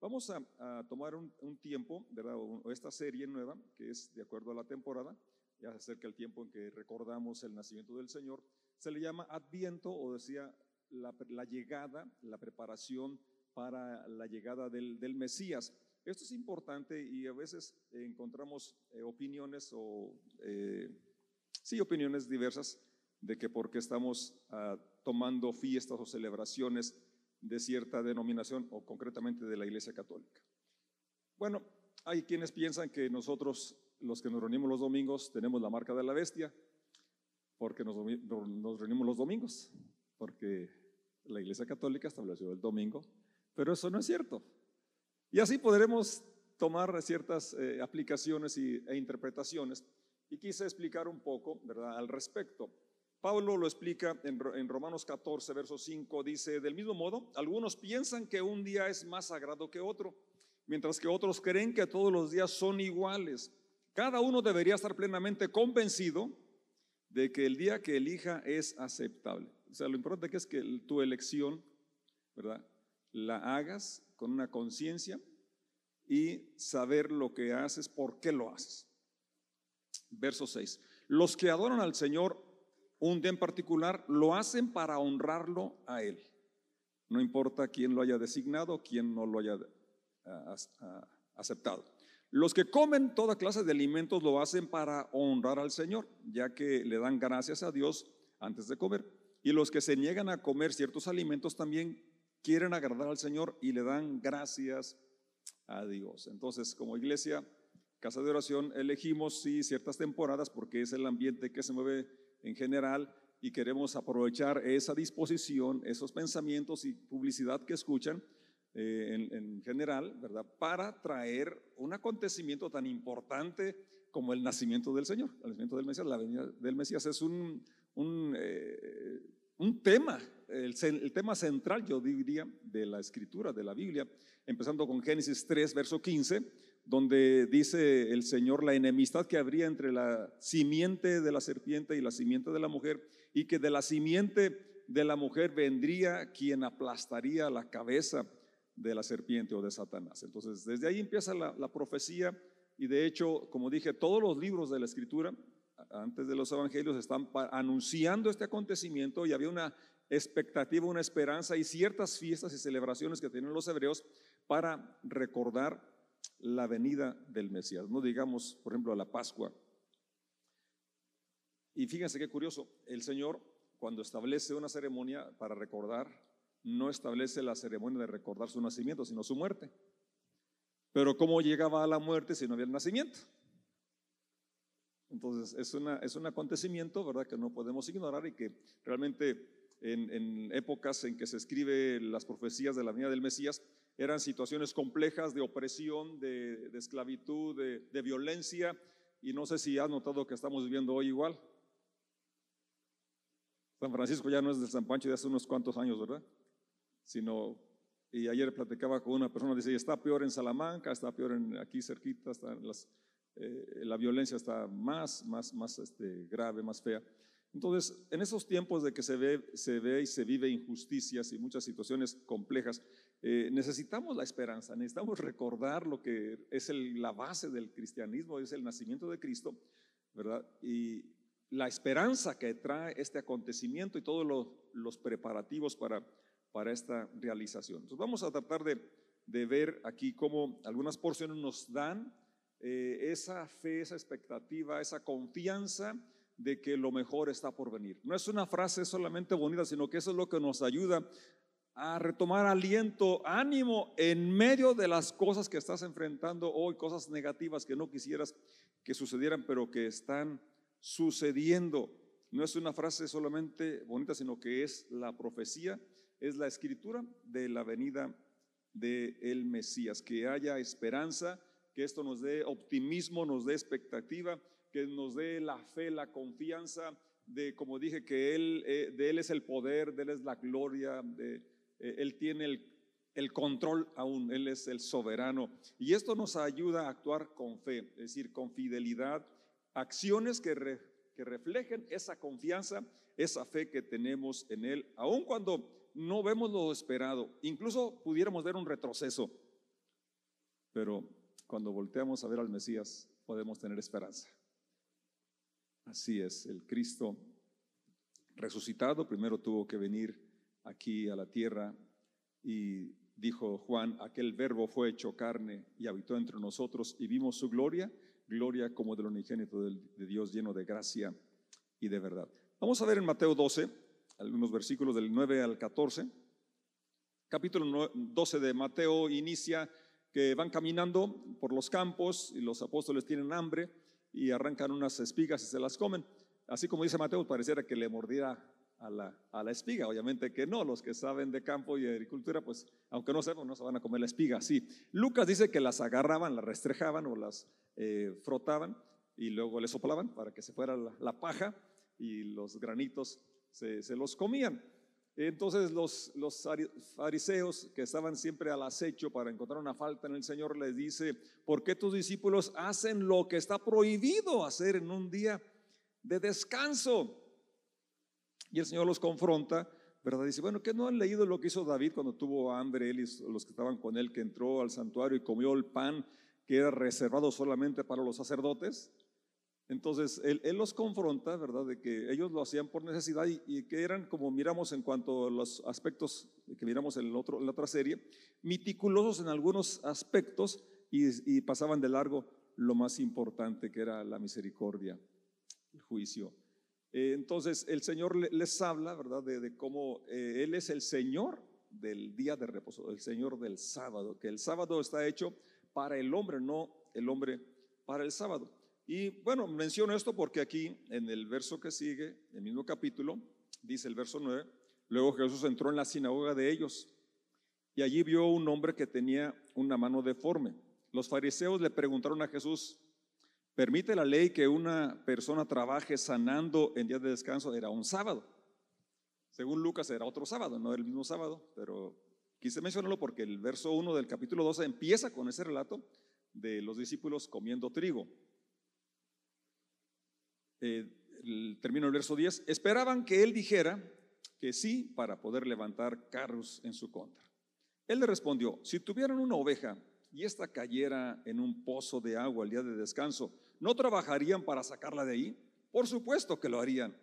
Vamos a, tomar un, tiempo, ¿verdad? O esta serie nueva, que es de acuerdo a la temporada, ya se acerca el tiempo en que recordamos el nacimiento del Señor, se le llama Adviento o decía la, llegada, la preparación para la llegada del, Mesías. Esto es importante y a veces encontramos eh, opiniones o, eh, sí, opiniones diversas de que porque estamos ah, tomando fiestas o celebraciones de cierta denominación o concretamente de la Iglesia Católica. Bueno, hay quienes piensan que nosotros, los que nos reunimos los domingos, tenemos la marca de la bestia, porque nos, reunimos los domingos, porque la Iglesia Católica estableció el domingo, pero eso no es cierto. Y así podremos tomar ciertas eh, aplicaciones y, e interpretaciones. Y quise explicar un poco, ¿verdad?, al respecto. Pablo lo explica en, Romanos 14, verso 5, dice, del mismo modo, algunos piensan que un día es más sagrado que otro, mientras que otros creen que todos los días son iguales. Cada uno debería estar plenamente convencido de que el día que elija es aceptable. O sea, lo importante es que tu elección, ¿verdad? La hagas con una conciencia y saber lo que haces, por qué lo haces. Verso 6. Los que adoran al Señor un día en particular, lo hacen para honrarlo a Él. No importa quién lo haya designado, quién no lo haya ah, ah, aceptado. Los que comen toda clase de alimentos lo hacen para honrar al Señor, ya que le dan gracias a Dios antes de comer. Y los que se niegan a comer ciertos alimentos también quieren agradar al Señor y le dan gracias a Dios. Entonces, como iglesia, casa de oración, elegimos sí ciertas temporadas porque es el ambiente que se mueve en general y queremos aprovechar esa disposición, esos pensamientos y publicidad que escuchan eh, en, general, ¿verdad? Para traer un acontecimiento tan importante como el nacimiento del Señor, el nacimiento del Mesías, la venida del Mesías es un, un, eh, un tema, el, el, tema central, yo diría, de la escritura, de la Biblia, empezando con Génesis 3, verso 15 donde dice el Señor la enemistad que habría entre la simiente de la serpiente y la simiente de la mujer, y que de la simiente de la mujer vendría quien aplastaría la cabeza de la serpiente o de Satanás. Entonces, desde ahí empieza la, profecía y de hecho, como dije, todos los libros de la escritura, antes de los evangelios, están anunciando este acontecimiento y había una expectativa, una esperanza y ciertas fiestas y celebraciones que tienen los hebreos para recordar la venida del Mesías. No digamos, por ejemplo, a la Pascua. Y fíjense qué curioso, el Señor cuando establece una ceremonia para recordar, no establece la ceremonia de recordar su nacimiento, sino su muerte. Pero ¿cómo llegaba a la muerte si no había el nacimiento? Entonces es, una, es un acontecimiento, ¿verdad?, que no podemos ignorar y que realmente en, épocas en que se escriben las profecías de la venida del Mesías, eran situaciones complejas de opresión, de, esclavitud, de, violencia, y no sé si has notado que estamos viviendo hoy igual. San Francisco ya no es de San Pancho de hace unos cuantos años, ¿verdad? Sino, y ayer platicaba con una persona, dice, está peor en Salamanca, está peor en aquí cerquita, está las, eh, la violencia está más, más, más este, grave, más fea. Entonces, en esos tiempos de que se ve, se ve y se vive injusticias y muchas situaciones complejas, eh, necesitamos la esperanza, necesitamos recordar lo que es la base del cristianismo, es el nacimiento de Cristo, ¿verdad? Y la esperanza que trae este acontecimiento y todos los, preparativos para, para esta realización. Entonces, vamos a tratar de, ver aquí cómo algunas porciones nos dan eh, esa fe, esa expectativa, esa confianza de que lo mejor está por venir. No es una frase solamente bonita, sino que eso es lo que nos ayuda a retomar aliento, ánimo en medio de las cosas que estás enfrentando hoy, cosas negativas que no quisieras que sucedieran, pero que están sucediendo. No es una frase solamente bonita, sino que es la profecía, es la escritura de la venida de el Mesías, que haya esperanza, que esto nos dé optimismo, nos dé expectativa que nos dé la fe, la confianza de, como dije, que Él, eh, de Él es el poder, de Él es la gloria, Él tiene el, el, control aún, Él es el soberano. Y esto nos ayuda a actuar con fe, es decir, con fidelidad, acciones que, que reflejen esa confianza, esa fe que tenemos en Él, aun cuando no vemos lo esperado, incluso pudiéramos ver un retroceso. pero cuando volteamos a ver al Mesías podemos tener esperanza. Así es, el Cristo resucitado primero tuvo que venir aquí a la tierra y dijo Juan, aquel verbo fue hecho carne y habitó entre nosotros y vimos su gloria, gloria como del unigénito de Dios lleno de gracia y de verdad. Vamos a ver en Mateo 12, algunos versículos del 9 al 14. Capítulo 12 de Mateo inicia que van caminando por los campos y los apóstoles tienen hambre y arrancan unas espigas y se las comen. Así como dice Mateo, pareciera que le mordiera a la, a la, espiga. Obviamente que no, los que saben de campo y de agricultura, pues aunque no sepan, no se van a comer la espiga. Sí, Lucas dice que las agarraban, las restrejaban o las eh, frotaban y luego le soplaban para que se fuera la, paja y los granitos se, se los comían. Entonces los, los, fariseos que estaban siempre al acecho para encontrar una falta en el Señor les dice, ¿por qué tus discípulos hacen lo que está prohibido hacer en un día de descanso? Y el Señor los confronta, ¿verdad? Dice, bueno, ¿qué no han leído lo que hizo David cuando tuvo hambre, él y los que estaban con él, que entró al santuario y comió el pan que era reservado solamente para los sacerdotes? Entonces, él, los confronta, ¿verdad? De que ellos lo hacían por necesidad y, que eran, como miramos en cuanto a los aspectos que miramos en, la otra serie, meticulosos en algunos aspectos y, pasaban de largo lo más importante que era la misericordia, el juicio. Eh, entonces, el Señor les habla, ¿verdad? De, cómo eh, Él es el Señor del día de reposo, el Señor del sábado, que el sábado está hecho para el hombre, no el hombre para el sábado. Y bueno, menciono esto porque aquí en el verso que sigue, el mismo capítulo, dice el verso 9, luego Jesús entró en la sinagoga de ellos y allí vio un hombre que tenía una mano deforme. Los fariseos le preguntaron a Jesús, ¿permite la ley que una persona trabaje sanando en día de descanso? Era un sábado. Según Lucas era otro sábado, no el mismo sábado, pero quise mencionarlo porque el verso 1 del capítulo 12 empieza con ese relato de los discípulos comiendo trigo eh, termino el verso 10, esperaban que él dijera que sí para poder levantar carros en su contra. Él le respondió, si tuvieran una oveja y ésta cayera en un pozo de agua el día de descanso, ¿no trabajarían para sacarla de ahí? Por supuesto que lo harían.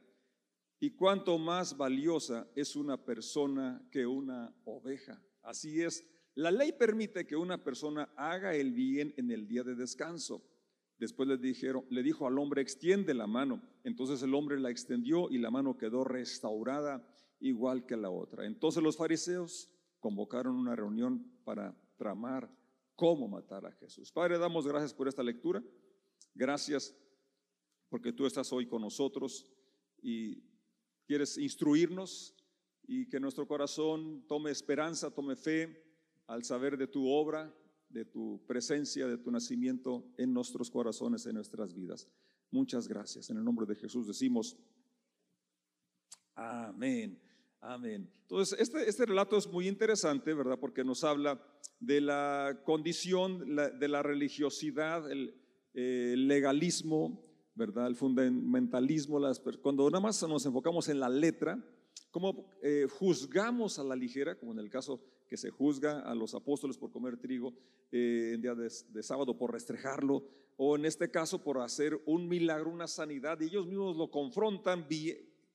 Y cuánto más valiosa es una persona que una oveja. Así es, la ley permite que una persona haga el bien en el día de descanso Después le, dijeron, le dijo al hombre, extiende la mano. Entonces el hombre la extendió y la mano quedó restaurada igual que la otra. Entonces los fariseos convocaron una reunión para tramar cómo matar a Jesús. Padre, damos gracias por esta lectura. Gracias porque tú estás hoy con nosotros y quieres instruirnos y que nuestro corazón tome esperanza, tome fe al saber de tu obra, de tu presencia, de tu nacimiento en nuestros corazones, en nuestras vidas. Muchas gracias. En el nombre de Jesús decimos, amén, amén. Entonces, este, este relato es muy interesante, ¿verdad? Porque nos habla de la condición, de la religiosidad, el, legalismo, ¿verdad? El fundamentalismo, las, cuando nada más nos enfocamos en la letra, cómo eh, juzgamos a la ligera, como en el caso que se juzga a los apóstoles por comer trigo eh, en día de, sábado, por restrejarlo, o en este caso por hacer un milagro, una sanidad, y ellos mismos lo confrontan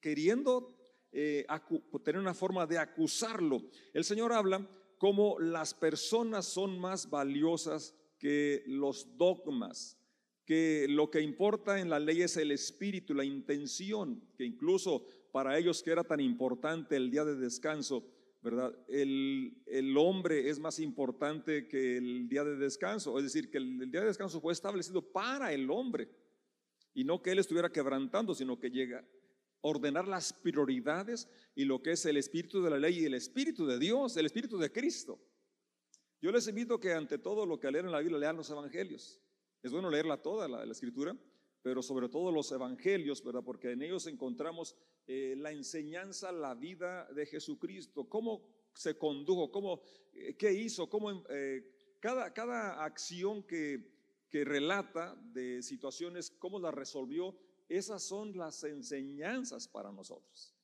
queriendo eh, tener una forma de acusarlo. El Señor habla como las personas son más valiosas que los dogmas, que lo que importa en la ley es el espíritu, la intención, que incluso para ellos que era tan importante el día de descanso, ¿verdad? El, hombre es más importante que el día de descanso, es decir, que el, día de descanso fue establecido para el hombre y no que él estuviera quebrantando, sino que llega a ordenar las prioridades y lo que es el espíritu de la ley y el espíritu de Dios, el espíritu de Cristo. Yo les invito que ante todo lo que lean en la Biblia lean los evangelios. Es bueno leerla toda, la, la escritura, pero sobre todo los evangelios, ¿verdad? Porque en ellos encontramos eh, la enseñanza, la vida de Jesucristo, cómo se condujo, cómo, eh, qué hizo, cómo eh, cada, cada acción que, que relata de situaciones, cómo las resolvió, esas son las enseñanzas para nosotros.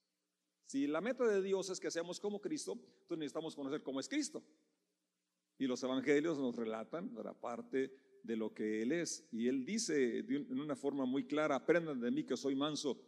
Si la meta de Dios es que seamos como Cristo, entonces necesitamos conocer cómo es Cristo. Y los evangelios nos relatan la parte de lo que Él es. Y Él dice en una forma muy clara, aprendan de mí que soy manso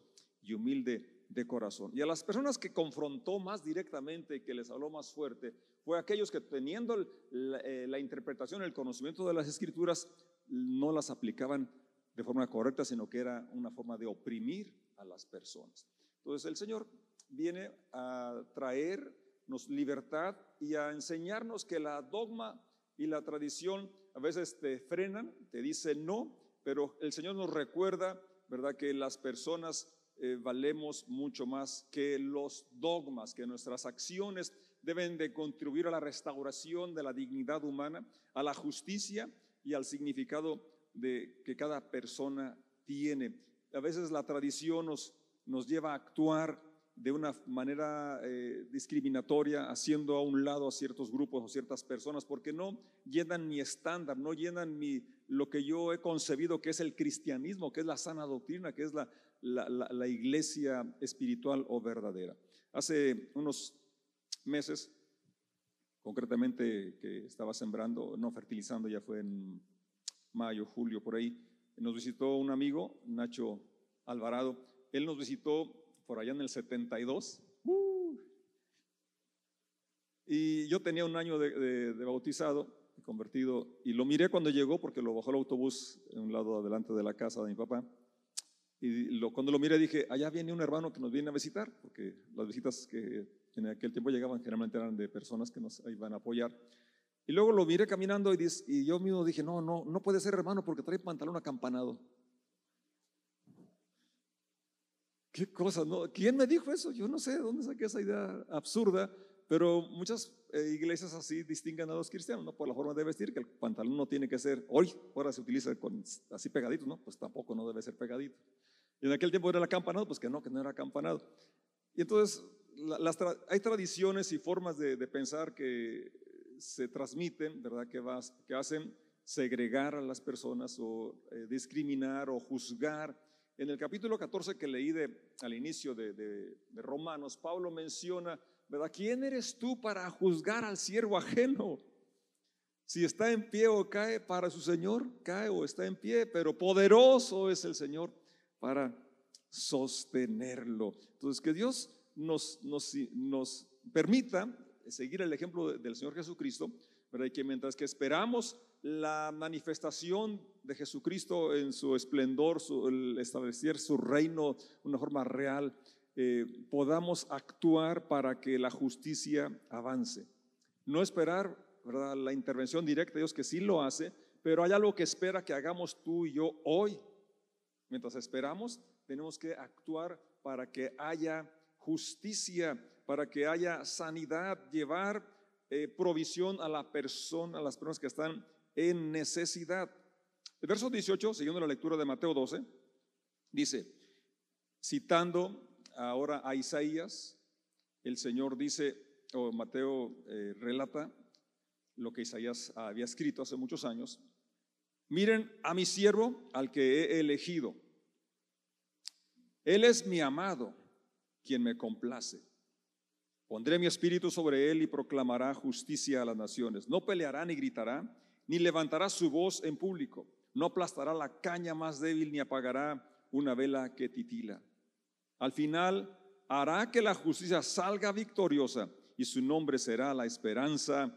y humilde de corazón. Y a las personas que confrontó más directamente, que les habló más fuerte, fue aquellos que teniendo la, eh, la interpretación, el conocimiento de las escrituras, no las aplicaban de forma correcta, sino que era una forma de oprimir a las personas. Entonces el Señor viene a traernos libertad y a enseñarnos que la dogma y la tradición a veces te frenan, te dicen no, pero el Señor nos recuerda, ¿verdad?, que las personas eh, valemos mucho más que los dogmas, que nuestras acciones deben de contribuir a la restauración de la dignidad humana, a la justicia y al significado de que cada persona tiene. A veces la tradición nos, nos lleva a actuar de una manera eh, discriminatoria, haciendo a un lado a ciertos grupos o ciertas personas, porque no llenan mi estándar, no llenan mi, lo que yo he concebido que es el cristianismo, que es la sana doctrina, que es la, la, iglesia espiritual o verdadera. Hace unos meses, concretamente que estaba sembrando, no fertilizando, ya fue en mayo, julio, por ahí, nos visitó un amigo, Nacho Alvarado. Él nos visitó por allá en el 72. y yo tenía un año de, de bautizado convertido y lo miré cuando llegó porque lo bajó el autobús en un lado adelante de la casa de mi papá. Y lo, cuando lo miré dije, allá viene un hermano que nos viene a visitar, porque las visitas que en aquel tiempo llegaban generalmente eran de personas que nos iban a apoyar. Y luego lo miré caminando y, y yo mismo dije, no, no, no puede ser hermano porque trae pantalón acampanado. ¿Qué cosa? No? ¿Quién me dijo eso? Yo no sé de dónde saqué esa idea absurda, pero muchas eh, iglesias así distinguen a los cristianos, ¿no? Por la forma de vestir, que el pantalón no tiene que ser, hoy, ahora se utiliza con, así pegadito, ¿no? Pues tampoco no debe ser pegadito. Y en aquel tiempo era el acampanado, pues que no, que no era acampanado. Y entonces las hay tradiciones y formas de, pensar que se transmiten, ¿verdad? Que, vas, que hacen segregar a las personas o eh, discriminar o juzgar. En el capítulo 14 que leí de, al inicio de, de, de Romanos, Pablo menciona. ¿Quién eres tú para juzgar al siervo ajeno? Si está en pie o cae para su Señor, cae o está en pie, pero poderoso es el Señor para sostenerlo. Entonces, que Dios nos, nos, nos permita seguir el ejemplo del Señor Jesucristo, ¿verdad? Y que mientras que esperamos la manifestación de Jesucristo en su esplendor, el establecer su reino de una forma real, eh, podamos actuar para que la justicia avance. No esperar la intervención directa de Dios, que sí lo hace, pero hay algo que espera que hagamos tú y yo hoy Mientras esperamos, tenemos que actuar para que haya justicia, para que haya sanidad, llevar eh, provisión a la persona, a las personas que están en necesidad. El verso 18, siguiendo la lectura de Mateo 12, dice, citando ahora a Isaías, el Señor dice, o Mateo eh, relata lo que Isaías había escrito hace muchos años, Miren a mi siervo al que he elegido. Él es mi amado, quien me complace. Pondré mi espíritu sobre él y proclamará justicia a las naciones. No peleará ni gritará, ni levantará su voz en público. No aplastará la caña más débil, ni apagará una vela que titila. Al final hará que la justicia salga victoriosa y su nombre será la esperanza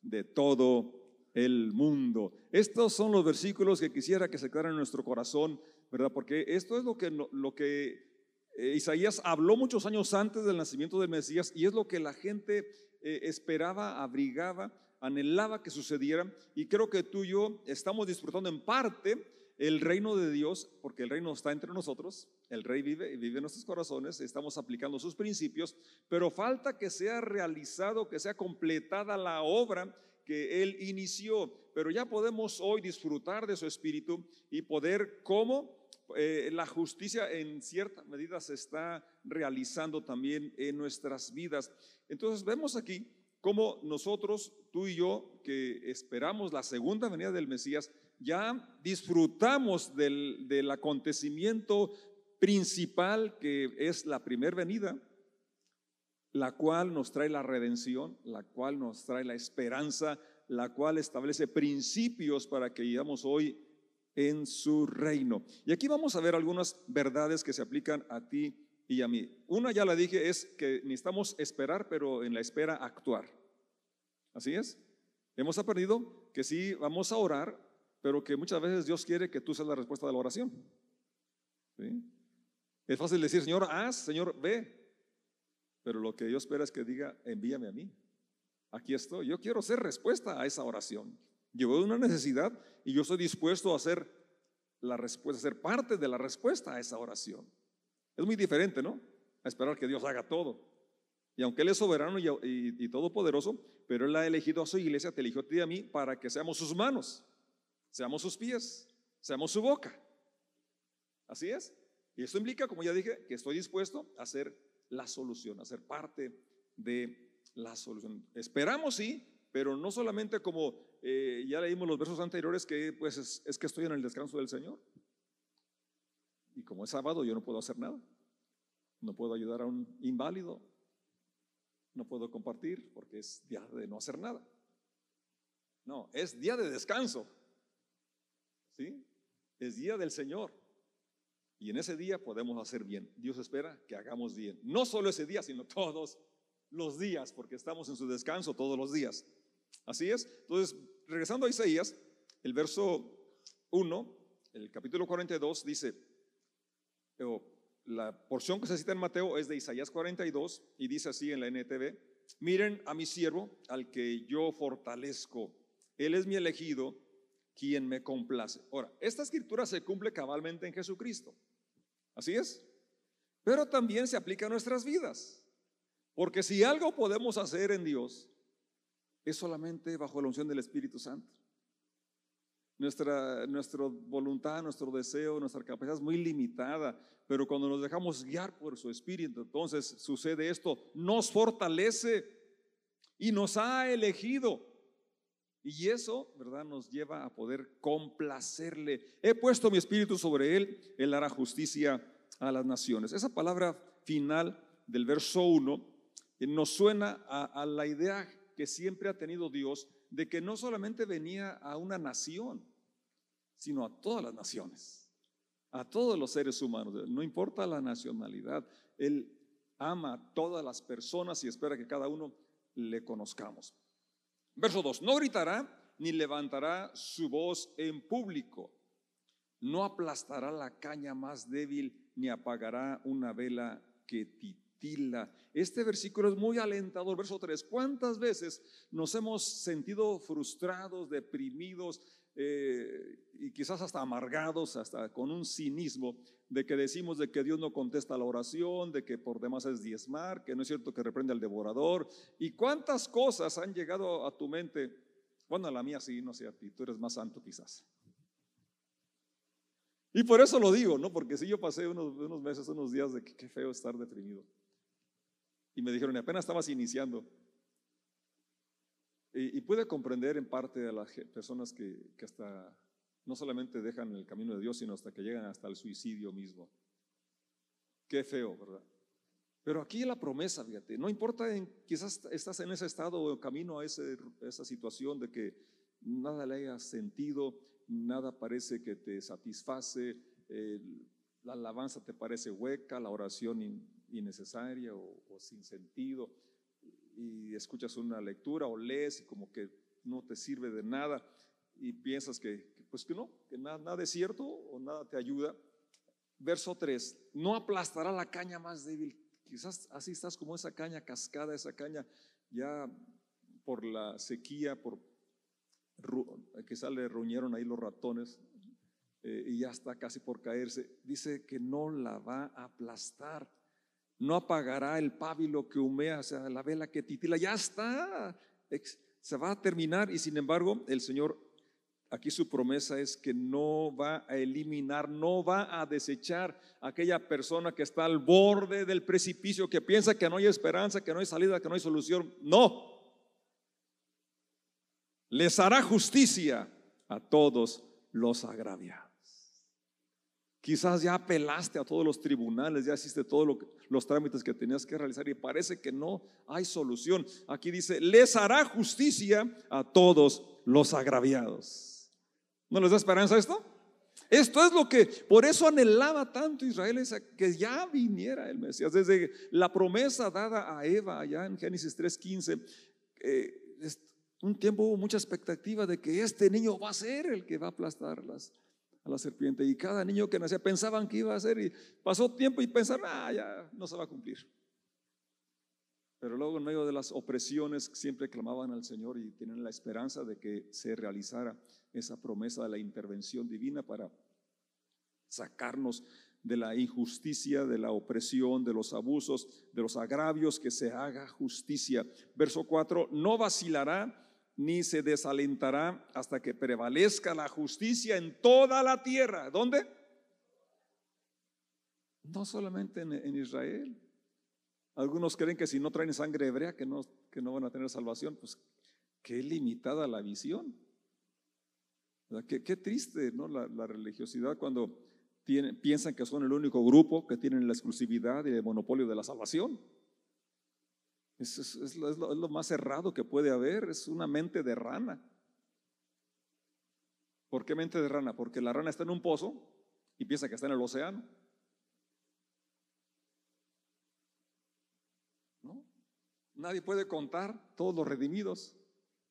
de todo el mundo. Estos son los versículos que quisiera que se quedaran en nuestro corazón, ¿verdad? Porque esto es lo que, lo que eh, Isaías habló muchos años antes del nacimiento del Mesías y es lo que la gente eh, esperaba, abrigaba, anhelaba que sucediera. Y creo que tú y yo estamos disfrutando en parte el reino de Dios, porque el reino está entre nosotros, el rey vive vive en nuestros corazones, estamos aplicando sus principios, pero falta que sea realizado, que sea completada la obra que Él inició, pero ya podemos hoy disfrutar de su espíritu y poder, como eh, la justicia en cierta medida se está realizando también en nuestras vidas. Entonces vemos aquí cómo nosotros, tú y yo, que esperamos la segunda venida del Mesías, ya disfrutamos del, del acontecimiento principal que es la primera venida la cual nos trae la redención, la cual nos trae la esperanza la cual establece principios para que vivamos hoy en su reino. Y aquí vamos a ver algunas verdades que se aplican a ti y a mí. Una ya la dije es que necesitamos esperar, pero en la espera actuar. Así es. Hemos aprendido que sí vamos a orar, pero que muchas veces Dios quiere que tú seas la respuesta de la oración. Es fácil decir, Señor, haz, Señor, ve. Pero lo que Dios espera es que diga, envíame a mí. Aquí estoy. Yo quiero ser respuesta a esa oración. Llevo una necesidad y yo estoy dispuesto a hacer la respuesta, a ser parte de la respuesta a esa oración. Es muy diferente, ¿no? A esperar que Dios haga todo. Y aunque Él es soberano y, todopoderoso, pero Él ha elegido a su iglesia, te eligió a ti y a mí para que seamos sus manos, seamos sus pies, seamos su boca. Así es. Y eso implica, como ya dije, que estoy dispuesto a ser la solución, a ser parte de la solución. Esperamos, sí, pero no solamente como eh, ya leímos los versos anteriores, que pues es, es que estoy en el descanso del Señor. Y como es sábado, yo no puedo hacer nada. No puedo ayudar a un inválido. No puedo compartir porque es día de no hacer nada. No, es día de descanso. ¿Sí? Es día del Señor. Y en ese día podemos hacer bien. Dios espera que hagamos bien. No solo ese día, sino todos los días, porque estamos en su descanso todos los días. Así es. Entonces, regresando a Isaías, el verso 1, el capítulo 42 dice, la porción que se cita en Mateo es de Isaías 42 y dice así en la NTV, miren a mi siervo, al que yo fortalezco, él es mi elegido, quien me complace. Ahora, esta escritura se cumple cabalmente en Jesucristo, así es, pero también se aplica a nuestras vidas, porque si algo podemos hacer en Dios, es solamente bajo la unción del Espíritu Santo. Nuestra, nuestra voluntad, nuestro deseo, nuestra capacidad es muy limitada, pero cuando nos dejamos guiar por su espíritu, entonces sucede esto, nos fortalece y nos ha elegido. Y eso, ¿verdad? Nos lleva a poder complacerle. He puesto mi espíritu sobre él, él hará justicia a las naciones. Esa palabra final del verso 1 eh, nos suena a, a la idea que siempre ha tenido Dios de que no solamente venía a una nación, sino a todas las naciones, a todos los seres humanos, no importa la nacionalidad, Él ama a todas las personas y espera que cada uno le conozcamos. Verso 2, no gritará ni levantará su voz en público, no aplastará la caña más débil ni apagará una vela que titila. Este versículo es muy alentador, verso 3. ¿Cuántas veces nos hemos sentido frustrados, deprimidos, eh, y quizás hasta amargados, hasta con un cinismo de que decimos de que Dios no contesta la oración, de que por demás es diezmar, que no es cierto que reprende al devorador. ¿Y cuántas cosas han llegado a tu mente? Bueno, a la mía sí, no sé a ti, tú eres más santo quizás. Y por eso lo digo, ¿no? Porque si yo pasé unos, unos meses, unos días de que qué feo estar deprimido. Y me dijeron, apenas estabas iniciando. Y, puede comprender en parte a las personas que, que hasta no solamente dejan el camino de Dios, sino hasta que llegan hasta el suicidio mismo. Qué feo, ¿verdad? Pero aquí la promesa, fíjate, no importa, quizás estás en ese estado o camino a, ese, esa situación de que nada le hayas sentido, nada parece que te satisface, la alabanza te parece hueca, la oración innecesaria o sin sentido y escuchas una lectura o lees y como que no te sirve de nada y piensas que, pues que no, que nada, nada es cierto o nada te ayuda. Verso 3, no aplastará la caña más débil. Quizás así estás como esa caña cascada, esa caña ya por la sequía, por quizás le ruñeron ahí los ratones eh, y ya está casi por caerse. Dice que no la va a aplastar no apagará el pábilo que humea, o sea, la vela que titila, ya está, se va a terminar y sin embargo el Señor, aquí su promesa es que no va a eliminar, no va a desechar a aquella persona que está al borde del precipicio, que piensa que no hay esperanza, que no hay salida, que no hay solución, no. Les hará justicia a todos los agraviados. Quizás ya apelaste a todos los tribunales, ya hiciste todos los trámites que tenías que realizar y parece que no hay solución. Aquí dice, les hará justicia a todos los agraviados. ¿No les da esperanza esto? Esto es lo que, por eso anhelaba tanto Israel, que ya viniera el Mesías. Desde la promesa dada a Eva allá en Génesis 3.15, eh, un tiempo hubo mucha expectativa de que este niño va a ser el que va a aplastarlas a la serpiente. Y cada niño que nacía pensaban que iba a ser y pasó tiempo y pensaron, ah, ya no se va a cumplir. Pero luego en medio de las opresiones siempre clamaban al Señor y tienen la esperanza de que se realizara esa promesa de la intervención divina para sacarnos de la injusticia, de la opresión, de los abusos, de los agravios, que se haga justicia. Verso 4, no vacilará ni se desalentará hasta que prevalezca la justicia en toda la tierra. ¿Dónde? No solamente en, Israel. Algunos creen que si no traen sangre hebrea que no, que no van a tener salvación. Pues qué limitada la visión. Qué, triste ¿no? la, religiosidad cuando piensan que son el único grupo que tienen la exclusividad y el monopolio de la salvación. Es, lo, más errado que puede haber, es una mente de rana. ¿Por qué mente de rana? Porque la rana está en un pozo y piensa que está en el océano. ¿No? Nadie puede contar todos los redimidos.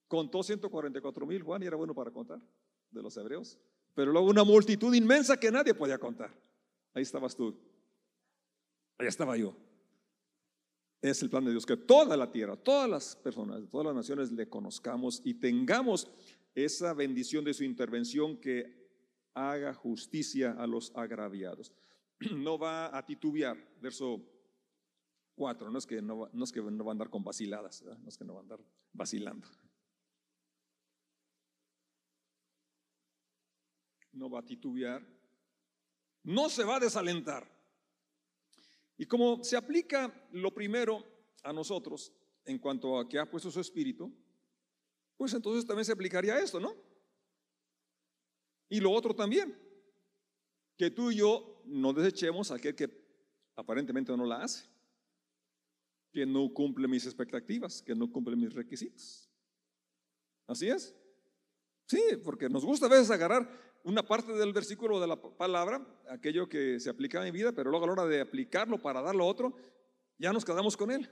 Contó 144 mil Juan y era bueno para contar de los hebreos. Pero luego una multitud inmensa que nadie podía contar. Ahí estabas tú. Ahí estaba yo. Es el plan de Dios que toda la tierra, todas las personas, todas las naciones le conozcamos y tengamos esa bendición de su intervención que haga justicia a los agraviados. No va a titubear, verso 4, no es que no, es que no va a andar con vaciladas, no es que no va a andar vacilando. No va a titubear, no se va a desalentar. Y como se aplica lo primero a nosotros en cuanto a que ha puesto su espíritu, pues entonces también se aplicaría esto, ¿no? Y lo otro también, que tú y yo no desechemos a aquel que aparentemente no la hace, que no cumple mis expectativas, que no cumple mis requisitos. ¿Así es? Sí, porque nos gusta a veces agarrar una parte del versículo de la palabra, aquello que se aplica en vida, pero luego a la hora de aplicarlo para darlo a otro, ya nos quedamos con él.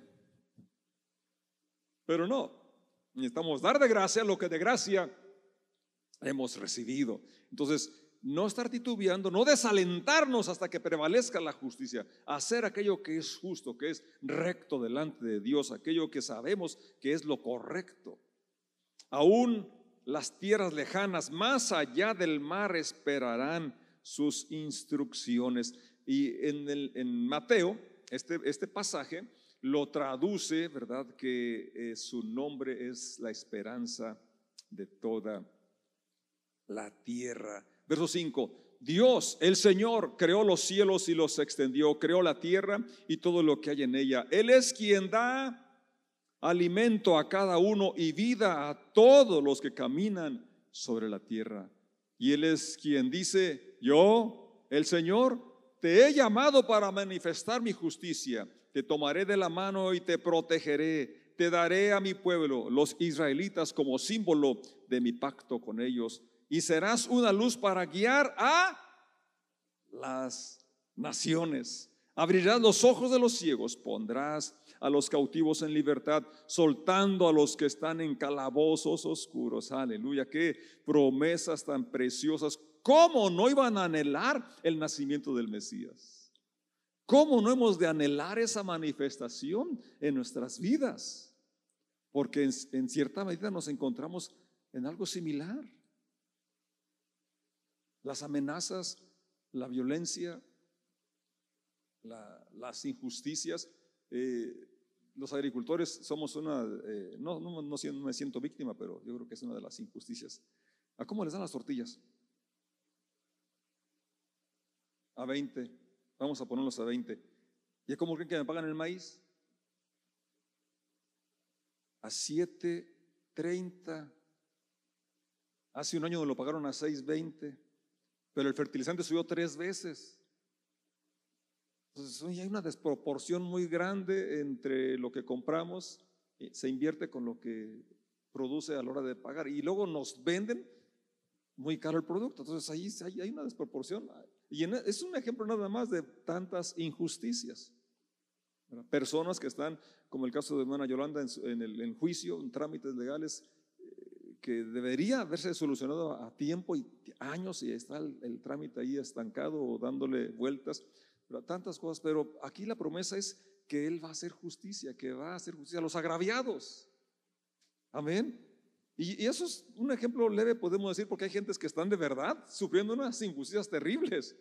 Pero no, necesitamos dar de gracia lo que de gracia hemos recibido. Entonces, no estar titubeando, no desalentarnos hasta que prevalezca la justicia, hacer aquello que es justo, que es recto delante de Dios, aquello que sabemos que es lo correcto. Aún las tierras lejanas, más allá del mar, esperarán sus instrucciones. Y en, el, en Mateo, este, este pasaje lo traduce, ¿verdad? Que eh, su nombre es la esperanza de toda la tierra. Verso 5. Dios, el Señor, creó los cielos y los extendió, creó la tierra y todo lo que hay en ella. Él es quien da alimento a cada uno y vida a todos los que caminan sobre la tierra. Y Él es quien dice, yo, el Señor, te he llamado para manifestar mi justicia, te tomaré de la mano y te protegeré, te daré a mi pueblo, los israelitas, como símbolo de mi pacto con ellos, y serás una luz para guiar a las naciones. Abrirás los ojos de los ciegos, pondrás a los cautivos en libertad, soltando a los que están en calabozos oscuros. Aleluya, qué promesas tan preciosas. ¿Cómo no iban a anhelar el nacimiento del Mesías? ¿Cómo no hemos de anhelar esa manifestación en nuestras vidas? Porque en, cierta medida nos encontramos en algo similar. Las amenazas, la violencia, las injusticias eh, los agricultores somos una, eh, no, no, no, me siento víctima, pero yo creo que es una de las injusticias. ¿A cómo les dan las tortillas? A 20. Vamos a ponerlos a 20. ¿Y a cómo creen que me pagan el maíz? A 7.30. Hace un año me lo pagaron a 6.20. pero el fertilizante subió tres veces. Entonces, hay una desproporción muy grande entre lo que compramos, eh, se invierte con lo que produce a la hora de pagar y luego nos venden muy caro el producto. Entonces ahí hay una desproporción. Y es un ejemplo nada más de tantas injusticias. Personas que están, como el caso de hermana Yolanda, en, el juicio, en trámites legales, eh, que debería haberse solucionado a tiempo y años y está el trámite ahí estancado o dándole vueltas tantas cosas, pero aquí la promesa es que Él va a hacer justicia, que va a hacer justicia a los agraviados. Amén. Y, eso es un ejemplo leve, podemos decir, porque hay gentes que están de verdad sufriendo unas injusticias terribles,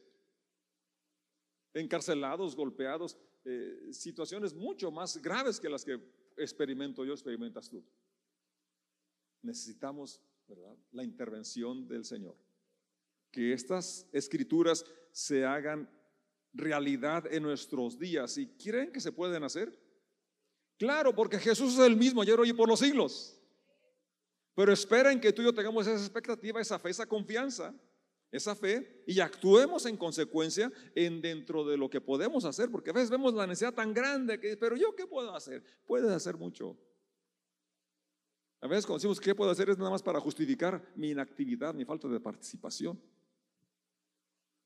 encarcelados, golpeados, eh, situaciones mucho más graves que las que experimento yo, experimentas tú. Necesitamos, la intervención del Señor. Que estas escrituras se hagan realidad en nuestros días. ¿Y creen que se pueden hacer? Claro, porque Jesús es el mismo ayer, hoy y por los siglos. Pero esperen que tú y yo tengamos esa expectativa, esa fe, esa confianza, esa fe y actuemos en consecuencia en dentro de lo que podemos hacer, porque a veces vemos la necesidad tan grande que, pero yo qué puedo hacer? Puedes hacer mucho. A veces cuando decimos qué puedo hacer es nada más para justificar mi inactividad, mi falta de participación.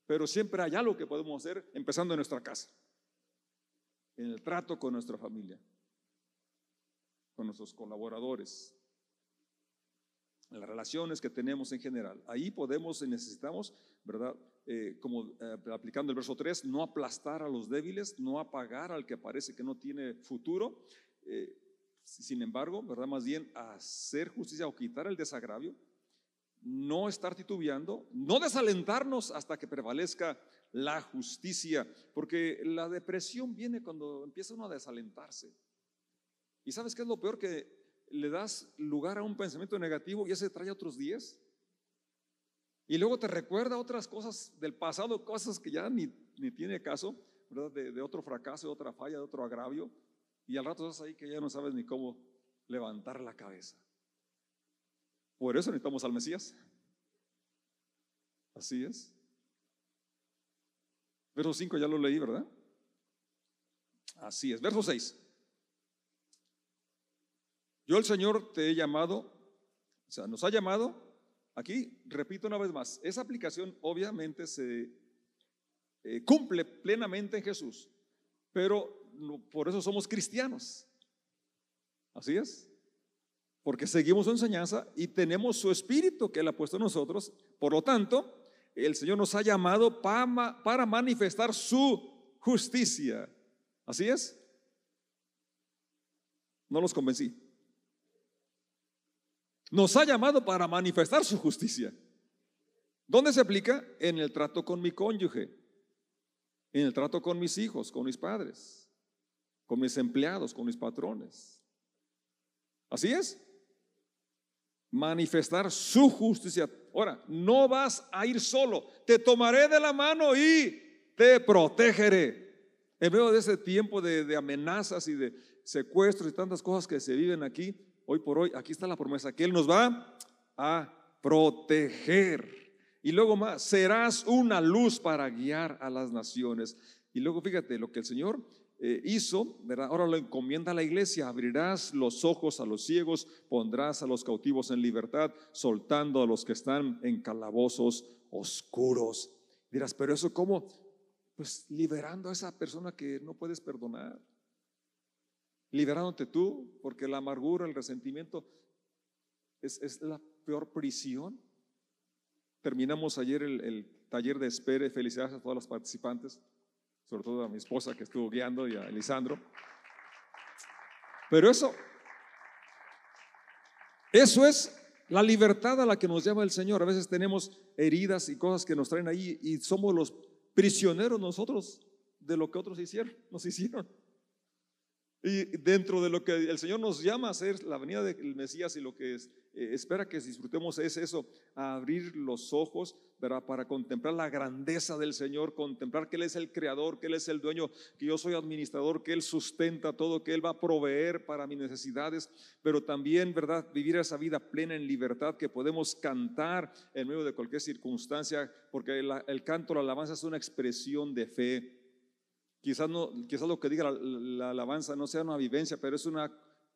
Pero siempre hay algo que podemos hacer empezando en nuestra casa, en el trato con nuestra familia, con nuestros colaboradores, en las relaciones que tenemos en general. Ahí podemos y necesitamos, ¿verdad? Eh, como eh, aplicando el verso 3, no aplastar a los débiles, no apagar al que parece que no tiene futuro. Eh, sin embargo, ¿verdad? Más bien hacer justicia o quitar el desagravio no estar titubeando, no desalentarnos hasta que prevalezca la justicia, porque la depresión viene cuando empieza uno a desalentarse. ¿Y sabes qué es lo peor? Que le das lugar a un pensamiento negativo y ese trae otros días. Y luego te recuerda otras cosas del pasado, cosas que ya ni, tiene caso, ¿verdad? De, de, otro fracaso, de otra falla, de otro agravio. Y al rato estás ahí que ya no sabes ni cómo levantar la cabeza. Por eso necesitamos al Mesías. Así es. Verso 5 ya lo leí, ¿verdad? Así es. Verso 6. Yo el Señor te he llamado, o sea, nos ha llamado, aquí repito una vez más, esa aplicación obviamente se eh, cumple plenamente en Jesús, pero por eso somos cristianos. Así es porque seguimos su enseñanza y tenemos su espíritu que Él ha puesto en nosotros. Por lo tanto, el Señor nos ha llamado para, manifestar su justicia. ¿Así es? No los convencí. Nos ha llamado para manifestar su justicia. ¿Dónde se aplica? En el trato con mi cónyuge, en el trato con mis hijos, con mis padres, con mis empleados, con mis patrones. ¿Así es? Manifestar su justicia. Ahora, no vas a ir solo, te tomaré de la mano y te protegeré. En medio de ese tiempo de, amenazas y de secuestros y tantas cosas que se viven aquí, hoy por hoy, aquí está la promesa, que Él nos va a proteger. Y luego más, serás una luz para guiar a las naciones. Y luego fíjate lo que el Señor eh, hizo. Ahora lo encomienda a la iglesia, abrirás los ojos a los ciegos, pondrás a los cautivos en libertad, soltando a los que están en calabozos oscuros. Dirás, pero eso cómo? Pues liberando a esa persona que no puedes perdonar. Liberándote tú, porque la amargura, el resentimiento es, es la peor prisión. Terminamos ayer el, el taller de espere, felicidades a todas las participantes sobre todo a mi esposa que estuvo guiando y a Elisandro. Pero eso, eso es la libertad a la que nos llama el Señor. A veces tenemos heridas y cosas que nos traen ahí y somos los prisioneros nosotros de lo que otros hicieron, nos hicieron. Y dentro de lo que el Señor nos llama a hacer, la venida del Mesías y lo que es, eh, espera que disfrutemos es eso, abrir los ojos para contemplar la grandeza del Señor, contemplar que Él es el creador, que Él es el dueño, que yo soy administrador, que Él sustenta todo, que Él va a proveer para mis necesidades, pero también, ¿verdad? Vivir esa vida plena en libertad, que podemos cantar en medio de cualquier circunstancia, porque el, canto, la alabanza es una expresión de fe. Quizás, no, quizás lo que diga la, alabanza no sea una vivencia, pero es una,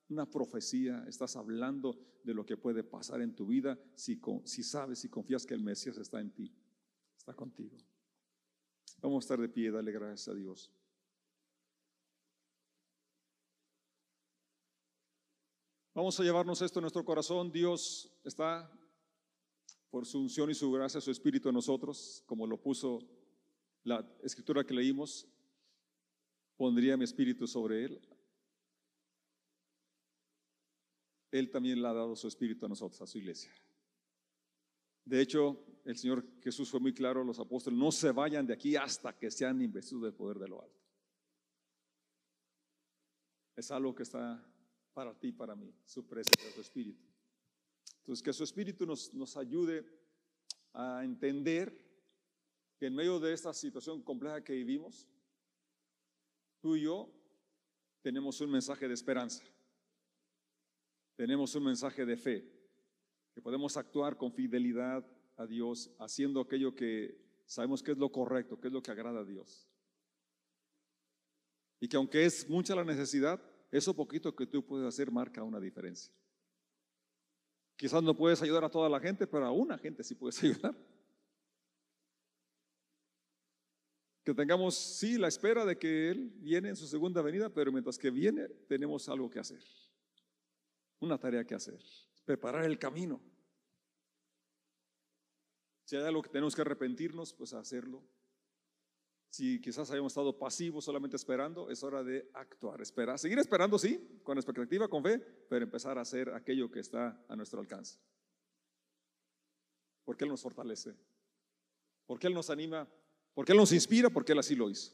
una profecía. Estás hablando de lo que puede pasar en tu vida si, si sabes y confías que el Mesías está en ti, está contigo. Vamos a estar de pie, dale gracias a Dios. Vamos a llevarnos esto en nuestro corazón. Dios está por su unción y su gracia, su espíritu en nosotros, como lo puso la escritura que leímos pondría mi espíritu sobre él. Él también le ha dado su espíritu a nosotros, a su iglesia. De hecho, el Señor Jesús fue muy claro a los apóstoles, no se vayan de aquí hasta que sean investidos del poder de lo alto. Es algo que está para ti para mí, su presencia, su espíritu. Entonces, que su espíritu nos, nos ayude a entender que en medio de esta situación compleja que vivimos, tú y yo tenemos un mensaje de esperanza, tenemos un mensaje de fe, que podemos actuar con fidelidad a Dios, haciendo aquello que sabemos que es lo correcto, que es lo que agrada a Dios. Y que aunque es mucha la necesidad, eso poquito que tú puedes hacer marca una diferencia. Quizás no puedes ayudar a toda la gente, pero a una gente sí puedes ayudar. Que tengamos, sí, la espera de que Él viene en su segunda venida, pero mientras que viene tenemos algo que hacer, una tarea que hacer, preparar el camino. Si hay algo que tenemos que arrepentirnos, pues hacerlo. Si quizás hayamos estado pasivos solamente esperando, es hora de actuar, esperar, seguir esperando, sí, con expectativa, con fe, pero empezar a hacer aquello que está a nuestro alcance. Porque Él nos fortalece, porque Él nos anima porque Él nos inspira, porque Él así lo hizo.